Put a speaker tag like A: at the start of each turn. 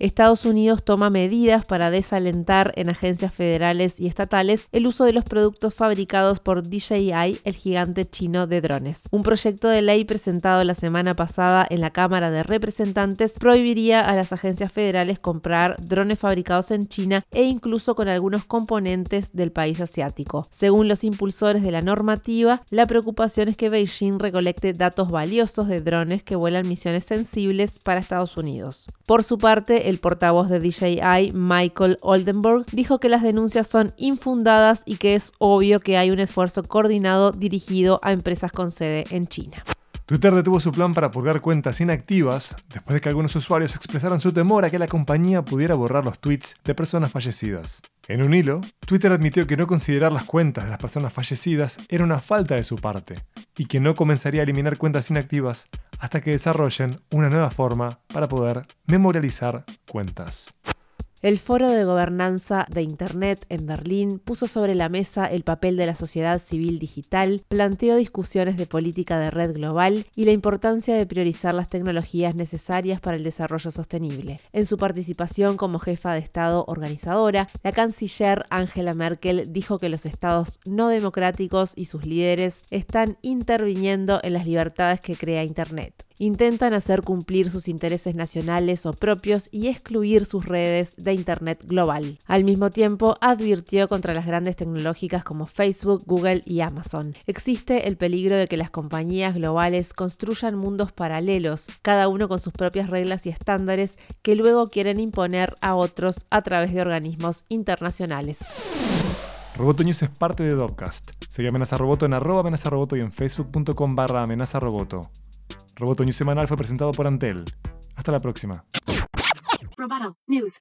A: Estados Unidos toma medidas para desalentar en agencias federales y estatales el uso de los productos fabricados por DJI, el gigante chino de drones. Un proyecto de ley presentado la semana pasada en la Cámara de Representantes prohibiría a las agencias federales comprar drones fabricados en China e incluso con algunos componentes del país asiático. Según los impulsores de la normativa, la preocupación es que Beijing recolecte datos valiosos de drones que vuelan misiones sensibles para Estados Unidos. Por su parte, el portavoz de DJI, Michael Oldenburg, dijo que las denuncias son infundadas y que es obvio que hay un esfuerzo coordinado dirigido a empresas con sede en China.
B: Twitter detuvo su plan para purgar cuentas inactivas después de que algunos usuarios expresaran su temor a que la compañía pudiera borrar los tweets de personas fallecidas. En un hilo, Twitter admitió que no considerar las cuentas de las personas fallecidas era una falta de su parte y que no comenzaría a eliminar cuentas inactivas hasta que desarrollen una nueva forma para poder memorializar cuentas.
A: El Foro de Gobernanza de Internet en Berlín puso sobre la mesa el papel de la sociedad civil digital, planteó discusiones de política de red global y la importancia de priorizar las tecnologías necesarias para el desarrollo sostenible. En su participación como jefa de Estado organizadora, la canciller Angela Merkel dijo que los estados no democráticos y sus líderes están interviniendo en las libertades que crea Internet intentan hacer cumplir sus intereses nacionales o propios y excluir sus redes de Internet global. Al mismo tiempo, advirtió contra las grandes tecnológicas como Facebook, Google y Amazon. Existe el peligro de que las compañías globales construyan mundos paralelos, cada uno con sus propias reglas y estándares que luego quieren imponer a otros a través de organismos internacionales.
B: Roboto News es parte de Dopcast. Sigue Amenaza Roboto en arroba amenaza roboto y en facebook.com barra amenaza roboto. News semanal fue presentado por Antel. Hasta la próxima. News.